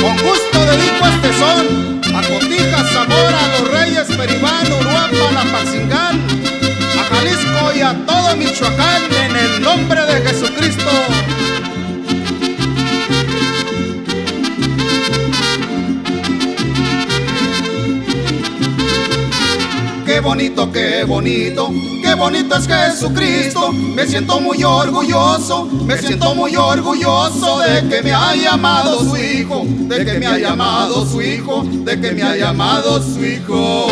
Con gusto dedico este son a Cotija, Zamora, los Reyes, Peribán, Uruapan, Apaxingán, a Jalisco y a todo Michoacán bonito, qué bonito, qué bonito es Jesucristo. Me siento muy orgulloso, me siento muy orgulloso de que me haya amado su hijo, de que me haya amado su hijo, de que me haya amado su hijo.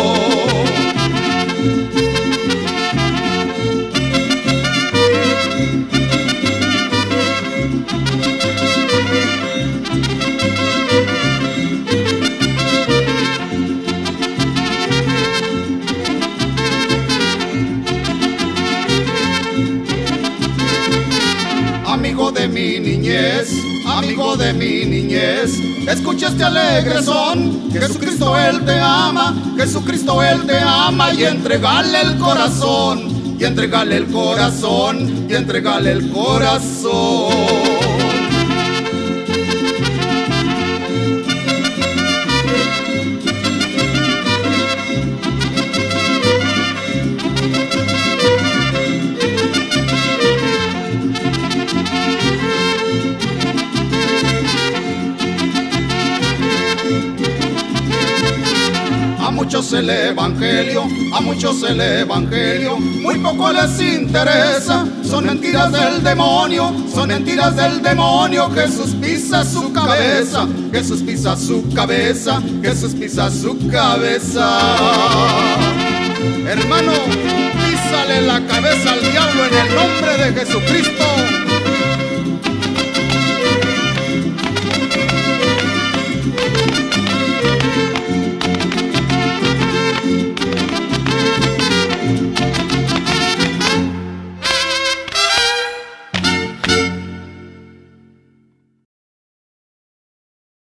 Mi niñez, amigo de mi niñez. Escucha este alegre son, Jesucristo Él te ama, Jesucristo Él te ama y entregale el corazón, y entregale el corazón, y entregale el corazón. Muchos el evangelio, a muchos el evangelio, muy poco les interesa. Son mentiras del demonio, son mentiras del demonio. Jesús pisa su cabeza, Jesús pisa su cabeza, Jesús pisa su cabeza. Hermano, písale la cabeza al diablo en el nombre de Jesucristo.